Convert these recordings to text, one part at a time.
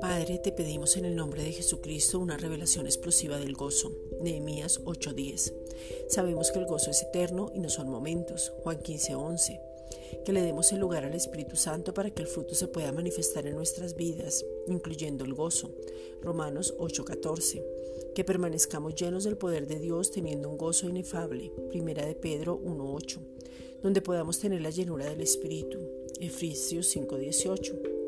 Padre, te pedimos en el nombre de Jesucristo una revelación explosiva del gozo. Nehemías 8:10. Sabemos que el gozo es eterno y no son momentos. Juan 15:11. Que le demos el lugar al Espíritu Santo para que el fruto se pueda manifestar en nuestras vidas, incluyendo el gozo. Romanos 8:14. Que permanezcamos llenos del poder de Dios teniendo un gozo inefable. Primera de Pedro 1:8. Donde podamos tener la llenura del Espíritu. Efesios 5:18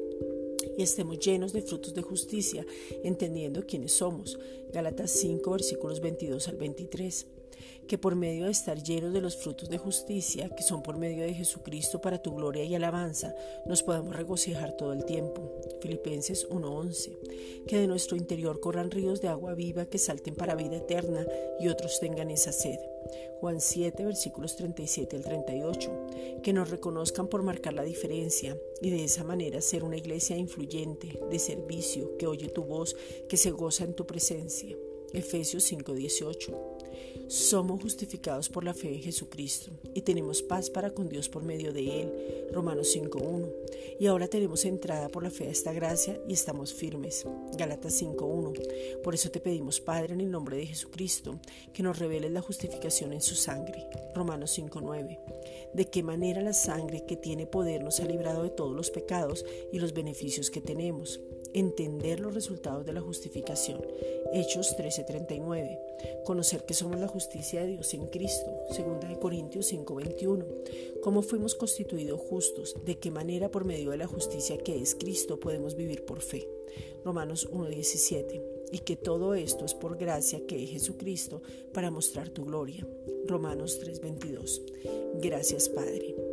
y estemos llenos de frutos de justicia, entendiendo quiénes somos. Galatas 5, versículos 22 al 23 que por medio de estar llenos de los frutos de justicia, que son por medio de Jesucristo para tu gloria y alabanza, nos podamos regocijar todo el tiempo. Filipenses 1:11. Que de nuestro interior corran ríos de agua viva que salten para vida eterna y otros tengan esa sed. Juan 7, versículos 37 al 38. Que nos reconozcan por marcar la diferencia y de esa manera ser una iglesia influyente, de servicio, que oye tu voz, que se goza en tu presencia. Efesios 5:18. Somos justificados por la fe en Jesucristo y tenemos paz para con Dios por medio de Él. Romanos 5.1. Y ahora tenemos entrada por la fe a esta gracia y estamos firmes. Galatas 5.1. Por eso te pedimos, Padre, en el nombre de Jesucristo, que nos reveles la justificación en su sangre. Romanos 5.9. De qué manera la sangre que tiene poder nos ha librado de todos los pecados y los beneficios que tenemos entender los resultados de la justificación. Hechos 13:39. Conocer que somos la justicia de Dios en Cristo. 2 Corintios 5:21. Cómo fuimos constituidos justos, de qué manera por medio de la justicia que es Cristo podemos vivir por fe. Romanos 1:17. Y que todo esto es por gracia que es Jesucristo para mostrar tu gloria. Romanos 3:22. Gracias Padre.